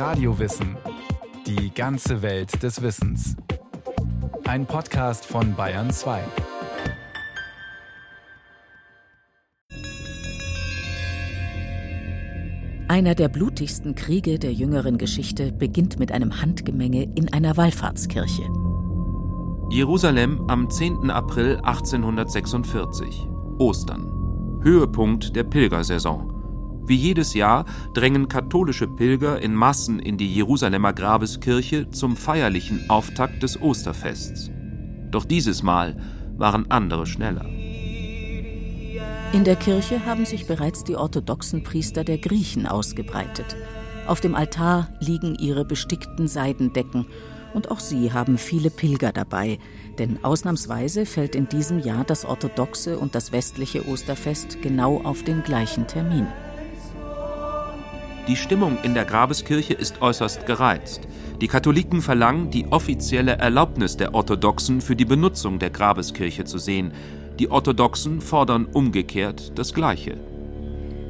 Radiowissen. Die ganze Welt des Wissens. Ein Podcast von Bayern 2. Einer der blutigsten Kriege der jüngeren Geschichte beginnt mit einem Handgemenge in einer Wallfahrtskirche. Jerusalem am 10. April 1846. Ostern. Höhepunkt der Pilgersaison. Wie jedes Jahr drängen katholische Pilger in Massen in die Jerusalemer Grabeskirche zum feierlichen Auftakt des Osterfests. Doch dieses Mal waren andere schneller. In der Kirche haben sich bereits die orthodoxen Priester der Griechen ausgebreitet. Auf dem Altar liegen ihre bestickten Seidendecken und auch sie haben viele Pilger dabei, denn ausnahmsweise fällt in diesem Jahr das orthodoxe und das westliche Osterfest genau auf den gleichen Termin. Die Stimmung in der Grabeskirche ist äußerst gereizt. Die Katholiken verlangen, die offizielle Erlaubnis der Orthodoxen für die Benutzung der Grabeskirche zu sehen. Die Orthodoxen fordern umgekehrt das Gleiche.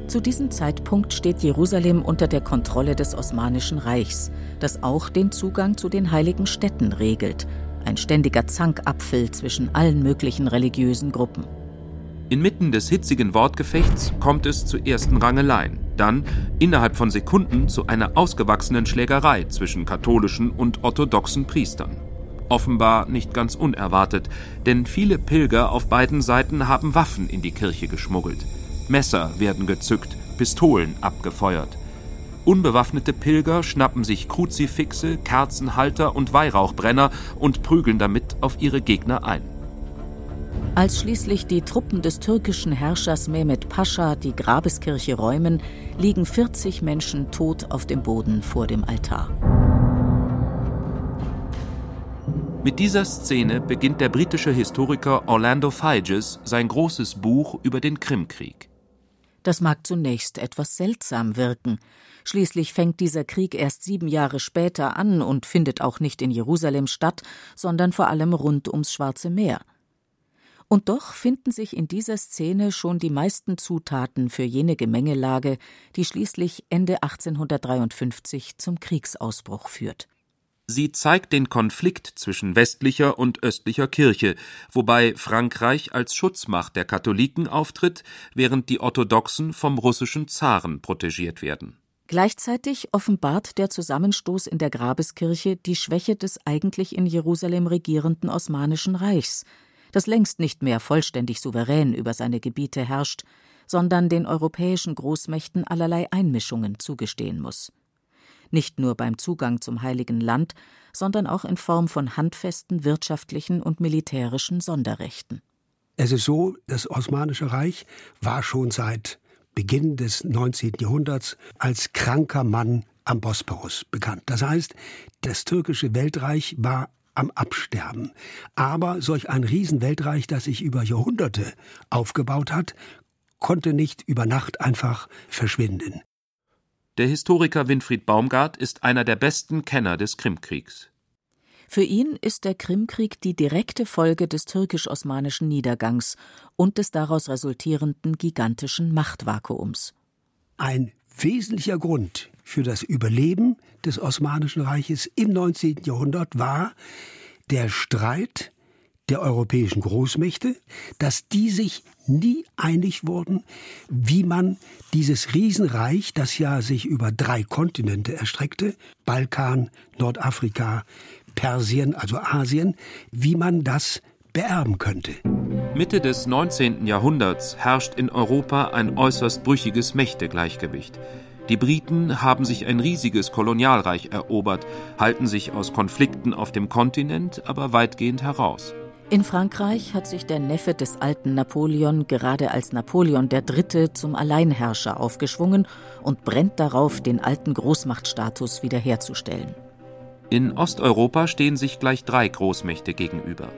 Zu diesem Zeitpunkt steht Jerusalem unter der Kontrolle des Osmanischen Reichs, das auch den Zugang zu den heiligen Städten regelt. Ein ständiger Zankapfel zwischen allen möglichen religiösen Gruppen. Inmitten des hitzigen Wortgefechts kommt es zu ersten Rangeleien, dann innerhalb von Sekunden zu einer ausgewachsenen Schlägerei zwischen katholischen und orthodoxen Priestern. Offenbar nicht ganz unerwartet, denn viele Pilger auf beiden Seiten haben Waffen in die Kirche geschmuggelt. Messer werden gezückt, Pistolen abgefeuert. Unbewaffnete Pilger schnappen sich Kruzifixe, Kerzenhalter und Weihrauchbrenner und prügeln damit auf ihre Gegner ein. Als schließlich die Truppen des türkischen Herrschers Mehmet Pascha die Grabeskirche räumen, liegen 40 Menschen tot auf dem Boden vor dem Altar. Mit dieser Szene beginnt der britische Historiker Orlando Figes sein großes Buch über den Krimkrieg. Das mag zunächst etwas seltsam wirken. Schließlich fängt dieser Krieg erst sieben Jahre später an und findet auch nicht in Jerusalem statt, sondern vor allem rund ums Schwarze Meer. Und doch finden sich in dieser Szene schon die meisten Zutaten für jene Gemengelage, die schließlich Ende 1853 zum Kriegsausbruch führt. Sie zeigt den Konflikt zwischen westlicher und östlicher Kirche, wobei Frankreich als Schutzmacht der Katholiken auftritt, während die Orthodoxen vom russischen Zaren protegiert werden. Gleichzeitig offenbart der Zusammenstoß in der Grabeskirche die Schwäche des eigentlich in Jerusalem regierenden Osmanischen Reichs, das längst nicht mehr vollständig souverän über seine Gebiete herrscht, sondern den europäischen Großmächten allerlei Einmischungen zugestehen muss. Nicht nur beim Zugang zum Heiligen Land, sondern auch in Form von handfesten wirtschaftlichen und militärischen Sonderrechten. Es ist so, das Osmanische Reich war schon seit Beginn des 19. Jahrhunderts als kranker Mann am Bosporus bekannt. Das heißt, das türkische Weltreich war am Absterben. Aber solch ein Riesenweltreich, das sich über Jahrhunderte aufgebaut hat, konnte nicht über Nacht einfach verschwinden. Der Historiker Winfried Baumgart ist einer der besten Kenner des Krimkriegs. Für ihn ist der Krimkrieg die direkte Folge des türkisch-osmanischen Niedergangs und des daraus resultierenden gigantischen Machtvakuums. Ein wesentlicher Grund für das Überleben des Osmanischen Reiches im 19. Jahrhundert war der Streit der europäischen Großmächte, dass die sich nie einig wurden, wie man dieses Riesenreich, das ja sich über drei Kontinente erstreckte, Balkan, Nordafrika, Persien, also Asien, wie man das beerben könnte. Mitte des 19. Jahrhunderts herrscht in Europa ein äußerst brüchiges Mächtegleichgewicht. Die Briten haben sich ein riesiges Kolonialreich erobert, halten sich aus Konflikten auf dem Kontinent aber weitgehend heraus. In Frankreich hat sich der Neffe des alten Napoleon gerade als Napoleon III. zum Alleinherrscher aufgeschwungen und brennt darauf, den alten Großmachtstatus wiederherzustellen. In Osteuropa stehen sich gleich drei Großmächte gegenüber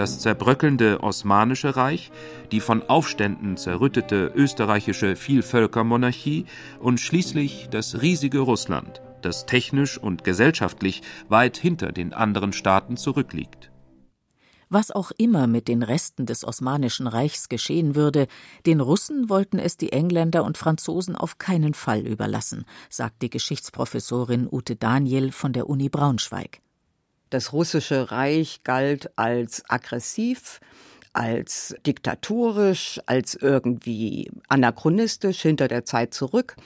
das zerbröckelnde Osmanische Reich, die von Aufständen zerrüttete österreichische Vielvölkermonarchie und schließlich das riesige Russland, das technisch und gesellschaftlich weit hinter den anderen Staaten zurückliegt. Was auch immer mit den Resten des Osmanischen Reichs geschehen würde, den Russen wollten es die Engländer und Franzosen auf keinen Fall überlassen, sagt die Geschichtsprofessorin Ute Daniel von der Uni Braunschweig. Das russische Reich galt als aggressiv, als diktatorisch, als irgendwie anachronistisch hinter der Zeit zurück.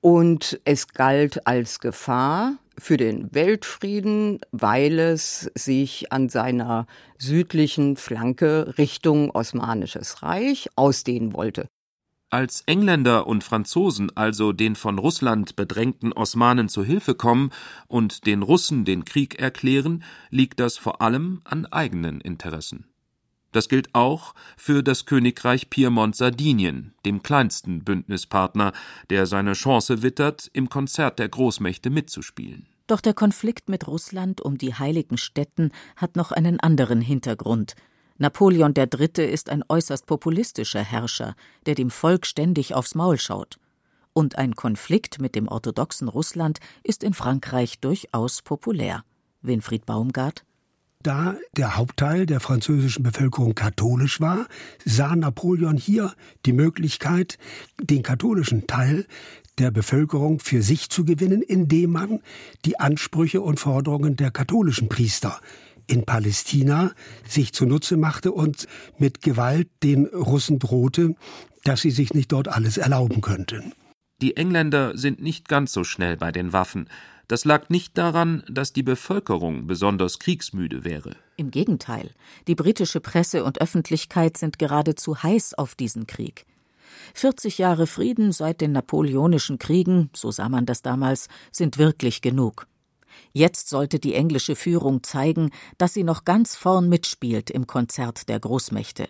Und es galt als Gefahr für den Weltfrieden, weil es sich an seiner südlichen Flanke Richtung Osmanisches Reich ausdehnen wollte. Als Engländer und Franzosen also den von Russland bedrängten Osmanen zu Hilfe kommen und den Russen den Krieg erklären, liegt das vor allem an eigenen Interessen. Das gilt auch für das Königreich Piemont-Sardinien, dem kleinsten Bündnispartner, der seine Chance wittert, im Konzert der Großmächte mitzuspielen. Doch der Konflikt mit Russland um die heiligen Stätten hat noch einen anderen Hintergrund. Napoleon III. ist ein äußerst populistischer Herrscher, der dem Volk ständig aufs Maul schaut. Und ein Konflikt mit dem orthodoxen Russland ist in Frankreich durchaus populär. Winfried Baumgart da der Hauptteil der französischen Bevölkerung katholisch war, sah Napoleon hier die Möglichkeit, den katholischen Teil der Bevölkerung für sich zu gewinnen, indem man die Ansprüche und Forderungen der katholischen Priester in Palästina sich zunutze machte und mit Gewalt den Russen drohte, dass sie sich nicht dort alles erlauben könnten. Die Engländer sind nicht ganz so schnell bei den Waffen. Das lag nicht daran, dass die Bevölkerung besonders kriegsmüde wäre. Im Gegenteil, die britische Presse und Öffentlichkeit sind geradezu heiß auf diesen Krieg. 40 Jahre Frieden seit den Napoleonischen Kriegen, so sah man das damals, sind wirklich genug. Jetzt sollte die englische Führung zeigen, dass sie noch ganz vorn mitspielt im Konzert der Großmächte.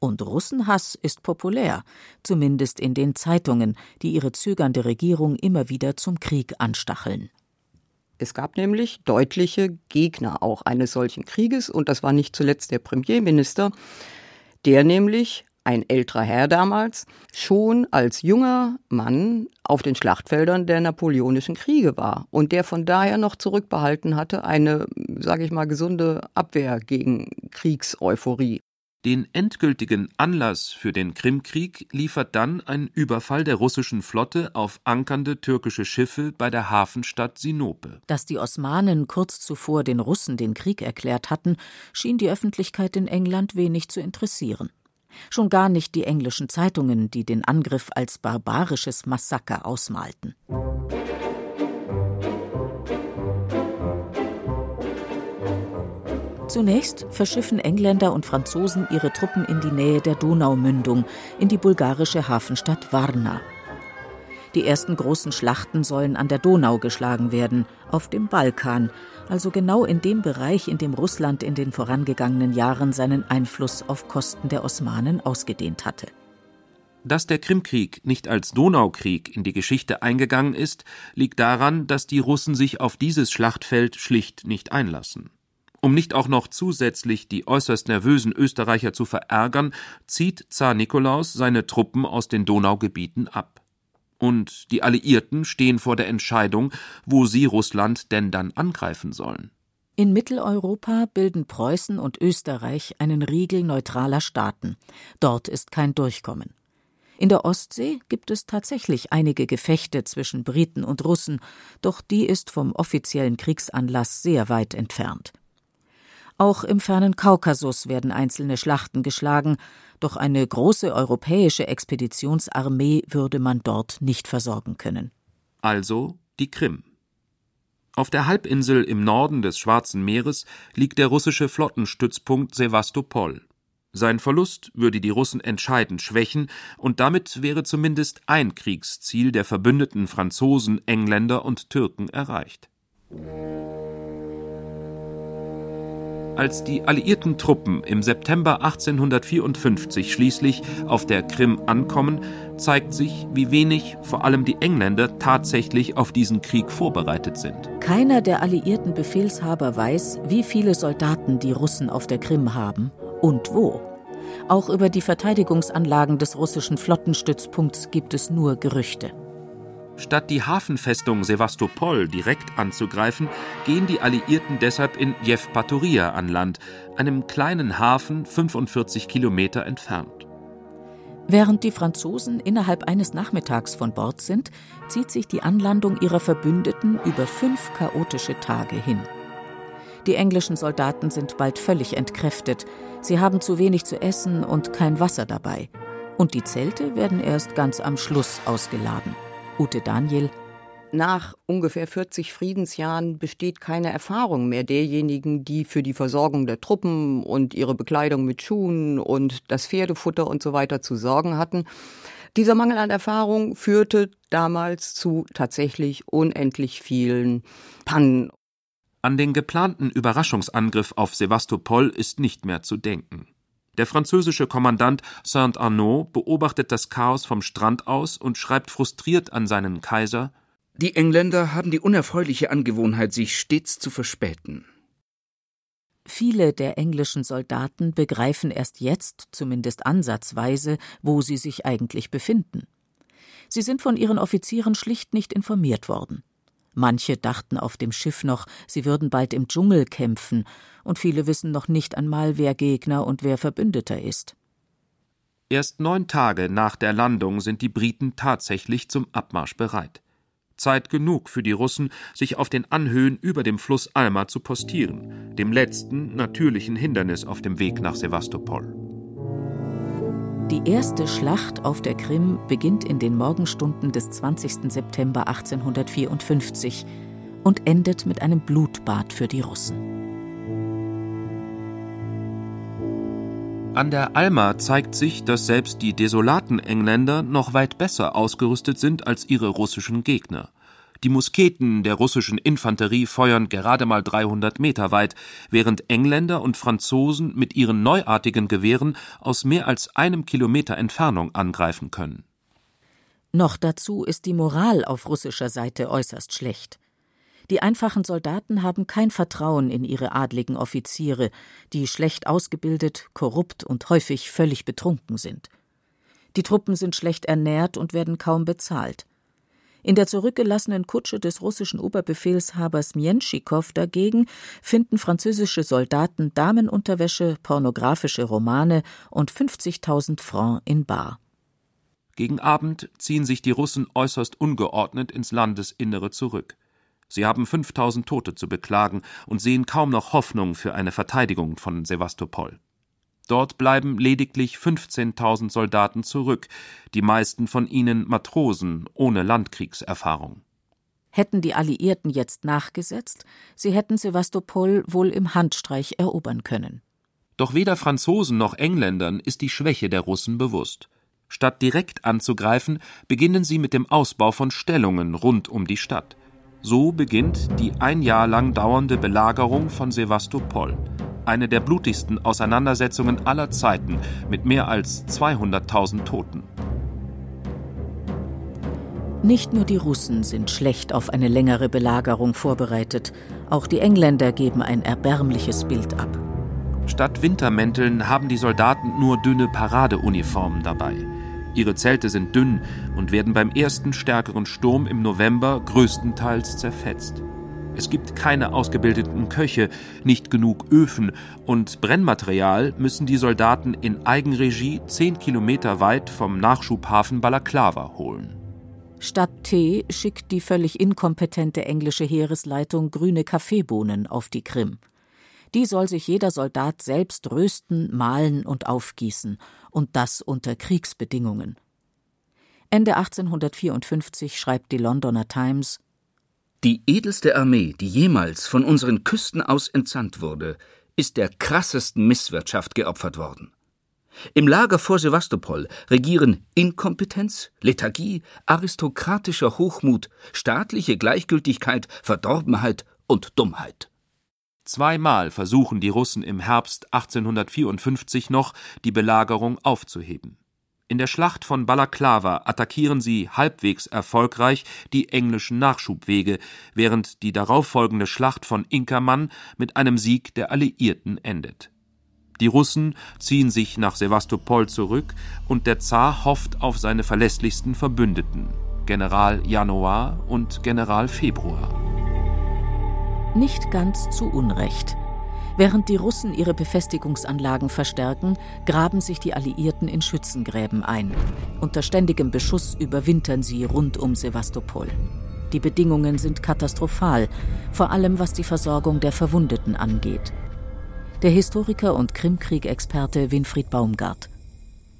Und Russenhass ist populär, zumindest in den Zeitungen, die ihre zögernde Regierung immer wieder zum Krieg anstacheln. Es gab nämlich deutliche Gegner auch eines solchen Krieges und das war nicht zuletzt der Premierminister, der nämlich ein älterer Herr damals, schon als junger Mann auf den Schlachtfeldern der napoleonischen Kriege war und der von daher noch zurückbehalten hatte, eine, sage ich mal, gesunde Abwehr gegen Kriegseuphorie. Den endgültigen Anlass für den Krimkrieg liefert dann ein Überfall der russischen Flotte auf ankernde türkische Schiffe bei der Hafenstadt Sinope. Dass die Osmanen kurz zuvor den Russen den Krieg erklärt hatten, schien die Öffentlichkeit in England wenig zu interessieren. Schon gar nicht die englischen Zeitungen, die den Angriff als barbarisches Massaker ausmalten. Zunächst verschiffen Engländer und Franzosen ihre Truppen in die Nähe der Donaumündung, in die bulgarische Hafenstadt Varna. Die ersten großen Schlachten sollen an der Donau geschlagen werden, auf dem Balkan, also genau in dem Bereich, in dem Russland in den vorangegangenen Jahren seinen Einfluss auf Kosten der Osmanen ausgedehnt hatte. Dass der Krimkrieg nicht als Donaukrieg in die Geschichte eingegangen ist, liegt daran, dass die Russen sich auf dieses Schlachtfeld schlicht nicht einlassen. Um nicht auch noch zusätzlich die äußerst nervösen Österreicher zu verärgern, zieht Zar Nikolaus seine Truppen aus den Donaugebieten ab. Und die Alliierten stehen vor der Entscheidung, wo sie Russland denn dann angreifen sollen. In Mitteleuropa bilden Preußen und Österreich einen Riegel neutraler Staaten. Dort ist kein Durchkommen. In der Ostsee gibt es tatsächlich einige Gefechte zwischen Briten und Russen, doch die ist vom offiziellen Kriegsanlass sehr weit entfernt. Auch im fernen Kaukasus werden einzelne Schlachten geschlagen, doch eine große europäische Expeditionsarmee würde man dort nicht versorgen können. Also die Krim. Auf der Halbinsel im Norden des Schwarzen Meeres liegt der russische Flottenstützpunkt Sevastopol. Sein Verlust würde die Russen entscheidend schwächen, und damit wäre zumindest ein Kriegsziel der verbündeten Franzosen, Engländer und Türken erreicht. Als die alliierten Truppen im September 1854 schließlich auf der Krim ankommen, zeigt sich, wie wenig vor allem die Engländer tatsächlich auf diesen Krieg vorbereitet sind. Keiner der alliierten Befehlshaber weiß, wie viele Soldaten die Russen auf der Krim haben und wo. Auch über die Verteidigungsanlagen des russischen Flottenstützpunkts gibt es nur Gerüchte. Statt die Hafenfestung Sevastopol direkt anzugreifen, gehen die Alliierten deshalb in Jewpatoria an Land, einem kleinen Hafen 45 Kilometer entfernt. Während die Franzosen innerhalb eines Nachmittags von Bord sind, zieht sich die Anlandung ihrer Verbündeten über fünf chaotische Tage hin. Die englischen Soldaten sind bald völlig entkräftet, sie haben zu wenig zu essen und kein Wasser dabei. Und die Zelte werden erst ganz am Schluss ausgeladen. Ute Daniel. Nach ungefähr 40 Friedensjahren besteht keine Erfahrung mehr derjenigen, die für die Versorgung der Truppen und ihre Bekleidung mit Schuhen und das Pferdefutter und so weiter zu sorgen hatten. Dieser Mangel an Erfahrung führte damals zu tatsächlich unendlich vielen Pannen. An den geplanten Überraschungsangriff auf Sevastopol ist nicht mehr zu denken. Der französische Kommandant Saint-Arnaud beobachtet das Chaos vom Strand aus und schreibt frustriert an seinen Kaiser Die Engländer haben die unerfreuliche Angewohnheit, sich stets zu verspäten. Viele der englischen Soldaten begreifen erst jetzt, zumindest ansatzweise, wo sie sich eigentlich befinden. Sie sind von ihren Offizieren schlicht nicht informiert worden. Manche dachten auf dem Schiff noch, sie würden bald im Dschungel kämpfen, und viele wissen noch nicht einmal, wer Gegner und wer Verbündeter ist. Erst neun Tage nach der Landung sind die Briten tatsächlich zum Abmarsch bereit. Zeit genug für die Russen, sich auf den Anhöhen über dem Fluss Alma zu postieren, dem letzten natürlichen Hindernis auf dem Weg nach Sevastopol. Die erste Schlacht auf der Krim beginnt in den Morgenstunden des 20. September 1854 und endet mit einem Blutbad für die Russen. An der Alma zeigt sich, dass selbst die desolaten Engländer noch weit besser ausgerüstet sind als ihre russischen Gegner. Die Musketen der russischen Infanterie feuern gerade mal 300 Meter weit, während Engländer und Franzosen mit ihren neuartigen Gewehren aus mehr als einem Kilometer Entfernung angreifen können. Noch dazu ist die Moral auf russischer Seite äußerst schlecht. Die einfachen Soldaten haben kein Vertrauen in ihre adligen Offiziere, die schlecht ausgebildet, korrupt und häufig völlig betrunken sind. Die Truppen sind schlecht ernährt und werden kaum bezahlt. In der zurückgelassenen Kutsche des russischen Oberbefehlshabers Mjenschikow dagegen finden französische Soldaten Damenunterwäsche, pornografische Romane und 50.000 Francs in Bar. Gegen Abend ziehen sich die Russen äußerst ungeordnet ins Landesinnere zurück. Sie haben 5000 Tote zu beklagen und sehen kaum noch Hoffnung für eine Verteidigung von Sevastopol. Dort bleiben lediglich 15.000 Soldaten zurück, die meisten von ihnen Matrosen ohne Landkriegserfahrung. Hätten die Alliierten jetzt nachgesetzt, sie hätten Sevastopol wohl im Handstreich erobern können. Doch weder Franzosen noch Engländern ist die Schwäche der Russen bewusst. Statt direkt anzugreifen, beginnen sie mit dem Ausbau von Stellungen rund um die Stadt. So beginnt die ein Jahr lang dauernde Belagerung von Sevastopol eine der blutigsten Auseinandersetzungen aller Zeiten mit mehr als 200.000 Toten. Nicht nur die Russen sind schlecht auf eine längere Belagerung vorbereitet, auch die Engländer geben ein erbärmliches Bild ab. Statt Wintermänteln haben die Soldaten nur dünne Paradeuniformen dabei. Ihre Zelte sind dünn und werden beim ersten stärkeren Sturm im November größtenteils zerfetzt. Es gibt keine ausgebildeten Köche, nicht genug Öfen und Brennmaterial müssen die Soldaten in Eigenregie zehn Kilometer weit vom Nachschubhafen Balaklava holen. Statt Tee schickt die völlig inkompetente englische Heeresleitung grüne Kaffeebohnen auf die Krim. Die soll sich jeder Soldat selbst rösten, mahlen und aufgießen, und das unter Kriegsbedingungen. Ende 1854 schreibt die Londoner Times die edelste Armee, die jemals von unseren Küsten aus entsandt wurde, ist der krassesten Misswirtschaft geopfert worden. Im Lager vor Sevastopol regieren Inkompetenz, Lethargie, aristokratischer Hochmut, staatliche Gleichgültigkeit, Verdorbenheit und Dummheit. Zweimal versuchen die Russen im Herbst 1854 noch, die Belagerung aufzuheben. In der Schlacht von Balaklava attackieren sie halbwegs erfolgreich die englischen Nachschubwege, während die darauffolgende Schlacht von Inkermann mit einem Sieg der Alliierten endet. Die Russen ziehen sich nach Sevastopol zurück und der Zar hofft auf seine verlässlichsten Verbündeten, General Januar und General Februar. Nicht ganz zu Unrecht. Während die Russen ihre Befestigungsanlagen verstärken, graben sich die Alliierten in Schützengräben ein. Unter ständigem Beschuss überwintern sie rund um Sevastopol. Die Bedingungen sind katastrophal, vor allem was die Versorgung der Verwundeten angeht. Der Historiker und Krimkrieg-Experte Winfried Baumgart.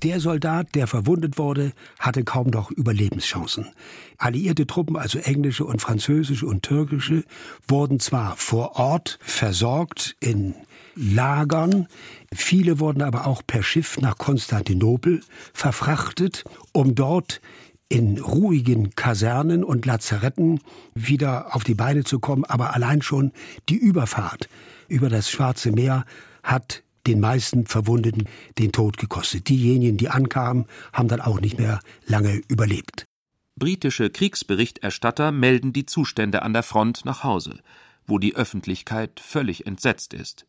Der Soldat, der verwundet wurde, hatte kaum noch Überlebenschancen. Alliierte Truppen, also englische und französische und türkische, wurden zwar vor Ort versorgt in Lagern, viele wurden aber auch per Schiff nach Konstantinopel verfrachtet, um dort in ruhigen Kasernen und Lazaretten wieder auf die Beine zu kommen, aber allein schon die Überfahrt über das Schwarze Meer hat den meisten Verwundeten den Tod gekostet. Diejenigen, die ankamen, haben dann auch nicht mehr lange überlebt. Britische Kriegsberichterstatter melden die Zustände an der Front nach Hause, wo die Öffentlichkeit völlig entsetzt ist.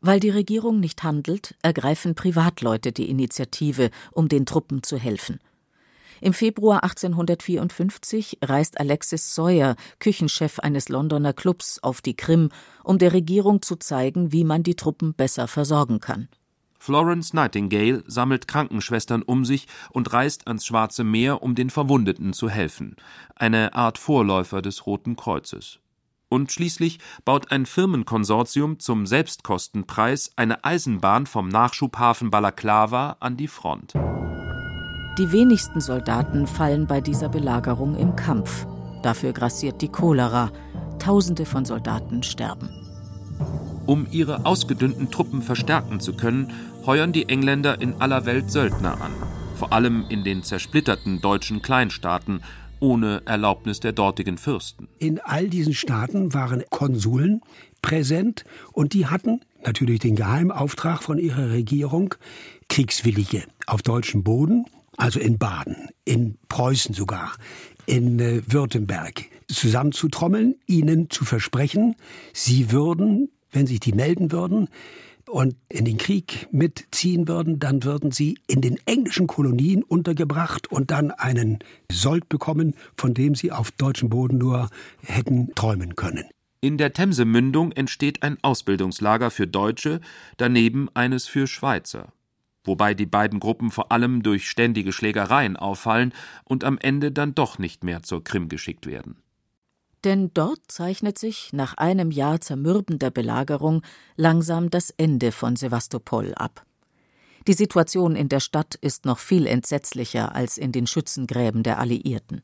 Weil die Regierung nicht handelt, ergreifen Privatleute die Initiative, um den Truppen zu helfen. Im Februar 1854 reist Alexis Sawyer, Küchenchef eines Londoner Clubs, auf die Krim, um der Regierung zu zeigen, wie man die Truppen besser versorgen kann. Florence Nightingale sammelt Krankenschwestern um sich und reist ans Schwarze Meer, um den Verwundeten zu helfen, eine Art Vorläufer des Roten Kreuzes. Und schließlich baut ein Firmenkonsortium zum Selbstkostenpreis eine Eisenbahn vom Nachschubhafen Balaklava an die Front. Die wenigsten Soldaten fallen bei dieser Belagerung im Kampf. Dafür grassiert die Cholera. Tausende von Soldaten sterben. Um ihre ausgedünnten Truppen verstärken zu können, heuern die Engländer in aller Welt Söldner an, vor allem in den zersplitterten deutschen Kleinstaaten, ohne Erlaubnis der dortigen Fürsten. In all diesen Staaten waren Konsuln präsent und die hatten natürlich den Geheimauftrag von ihrer Regierung, Kriegswillige auf deutschem Boden also in Baden, in Preußen sogar, in äh, Württemberg, zusammenzutrommeln, ihnen zu versprechen, sie würden, wenn sich die melden würden, und in den Krieg mitziehen würden, dann würden sie in den englischen Kolonien untergebracht und dann einen Sold bekommen, von dem sie auf deutschem Boden nur hätten träumen können. In der Themsemündung entsteht ein Ausbildungslager für Deutsche, daneben eines für Schweizer wobei die beiden Gruppen vor allem durch ständige Schlägereien auffallen und am Ende dann doch nicht mehr zur Krim geschickt werden. Denn dort zeichnet sich nach einem Jahr zermürbender Belagerung langsam das Ende von Sevastopol ab. Die Situation in der Stadt ist noch viel entsetzlicher als in den Schützengräben der Alliierten.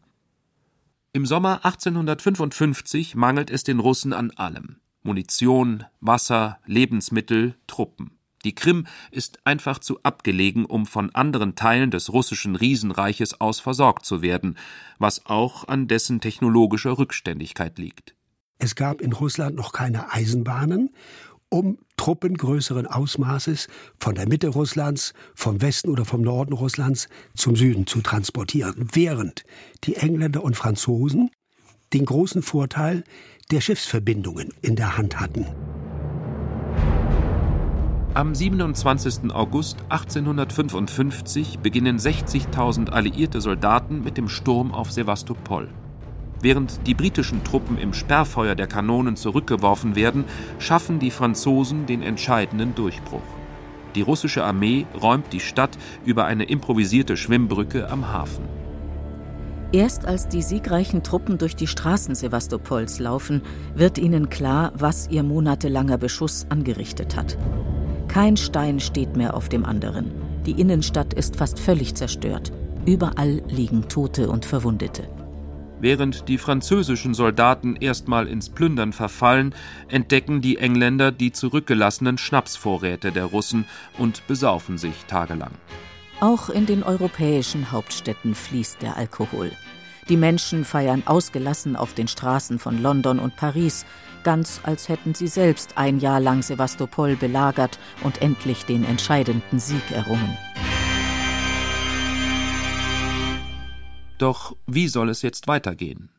Im Sommer 1855 mangelt es den Russen an allem Munition, Wasser, Lebensmittel, Truppen. Die Krim ist einfach zu abgelegen, um von anderen Teilen des russischen Riesenreiches aus versorgt zu werden, was auch an dessen technologischer Rückständigkeit liegt. Es gab in Russland noch keine Eisenbahnen, um Truppen größeren Ausmaßes von der Mitte Russlands, vom Westen oder vom Norden Russlands zum Süden zu transportieren, während die Engländer und Franzosen den großen Vorteil der Schiffsverbindungen in der Hand hatten. Am 27. August 1855 beginnen 60.000 alliierte Soldaten mit dem Sturm auf Sevastopol. Während die britischen Truppen im Sperrfeuer der Kanonen zurückgeworfen werden, schaffen die Franzosen den entscheidenden Durchbruch. Die russische Armee räumt die Stadt über eine improvisierte Schwimmbrücke am Hafen. Erst als die siegreichen Truppen durch die Straßen Sevastopols laufen, wird ihnen klar, was ihr monatelanger Beschuss angerichtet hat. Kein Stein steht mehr auf dem anderen. Die Innenstadt ist fast völlig zerstört. Überall liegen Tote und Verwundete. Während die französischen Soldaten erstmal ins Plündern verfallen, entdecken die Engländer die zurückgelassenen Schnapsvorräte der Russen und besaufen sich tagelang. Auch in den europäischen Hauptstädten fließt der Alkohol. Die Menschen feiern ausgelassen auf den Straßen von London und Paris, ganz als hätten sie selbst ein Jahr lang Sevastopol belagert und endlich den entscheidenden Sieg errungen. Doch wie soll es jetzt weitergehen?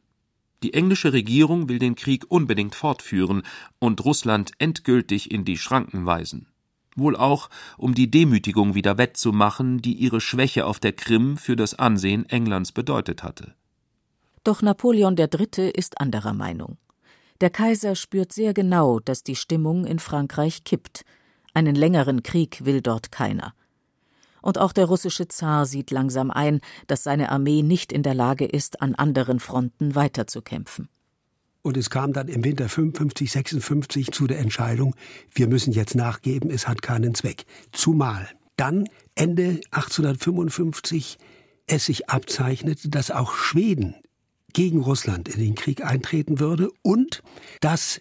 Die englische Regierung will den Krieg unbedingt fortführen und Russland endgültig in die Schranken weisen. Wohl auch, um die Demütigung wieder wettzumachen, die ihre Schwäche auf der Krim für das Ansehen Englands bedeutet hatte. Doch Napoleon III. ist anderer Meinung. Der Kaiser spürt sehr genau, dass die Stimmung in Frankreich kippt. Einen längeren Krieg will dort keiner. Und auch der russische Zar sieht langsam ein, dass seine Armee nicht in der Lage ist, an anderen Fronten weiterzukämpfen. Und es kam dann im Winter 55, 56 zu der Entscheidung, wir müssen jetzt nachgeben, es hat keinen Zweck. Zumal dann Ende 1855 es sich abzeichnete, dass auch Schweden gegen Russland in den Krieg eintreten würde und dass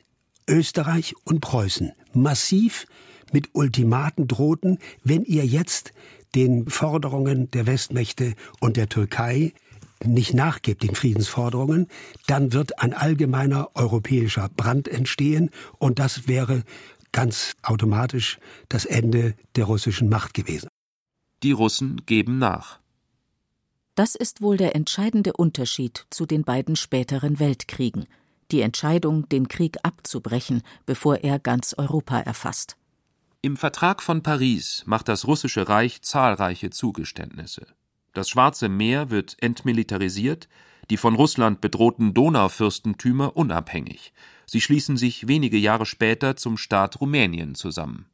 Österreich und Preußen massiv mit Ultimaten drohten, wenn ihr jetzt den Forderungen der Westmächte und der Türkei nicht nachgibt, den Friedensforderungen, dann wird ein allgemeiner europäischer Brand entstehen und das wäre ganz automatisch das Ende der russischen Macht gewesen. Die Russen geben nach. Das ist wohl der entscheidende Unterschied zu den beiden späteren Weltkriegen, die Entscheidung, den Krieg abzubrechen, bevor er ganz Europa erfasst. Im Vertrag von Paris macht das russische Reich zahlreiche Zugeständnisse. Das Schwarze Meer wird entmilitarisiert, die von Russland bedrohten Donaufürstentümer unabhängig. Sie schließen sich wenige Jahre später zum Staat Rumänien zusammen.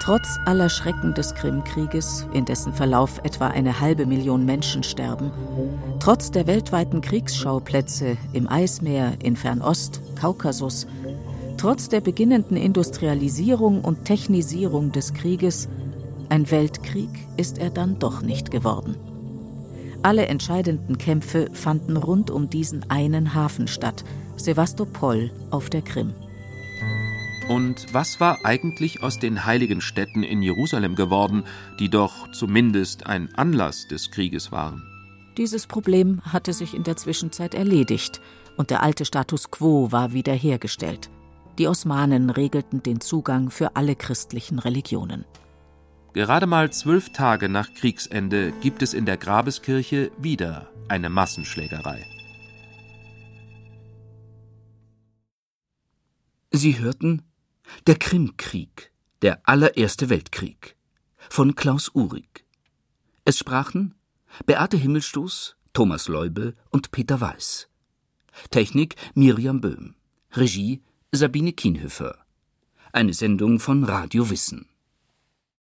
Trotz aller Schrecken des Krimkrieges, in dessen Verlauf etwa eine halbe Million Menschen sterben, trotz der weltweiten Kriegsschauplätze im Eismeer, in Fernost, Kaukasus, trotz der beginnenden Industrialisierung und Technisierung des Krieges, ein Weltkrieg ist er dann doch nicht geworden. Alle entscheidenden Kämpfe fanden rund um diesen einen Hafen statt, Sevastopol auf der Krim. Und was war eigentlich aus den heiligen Städten in Jerusalem geworden, die doch zumindest ein Anlass des Krieges waren? Dieses Problem hatte sich in der Zwischenzeit erledigt und der alte Status quo war wiederhergestellt. Die Osmanen regelten den Zugang für alle christlichen Religionen. Gerade mal zwölf Tage nach Kriegsende gibt es in der Grabeskirche wieder eine Massenschlägerei. Sie hörten Der Krimkrieg, der allererste Weltkrieg von Klaus Uhrig. Es sprachen Beate Himmelstoß, Thomas Leubel und Peter Weiß. Technik Miriam Böhm. Regie Sabine Kienhöfer. Eine Sendung von Radio Wissen.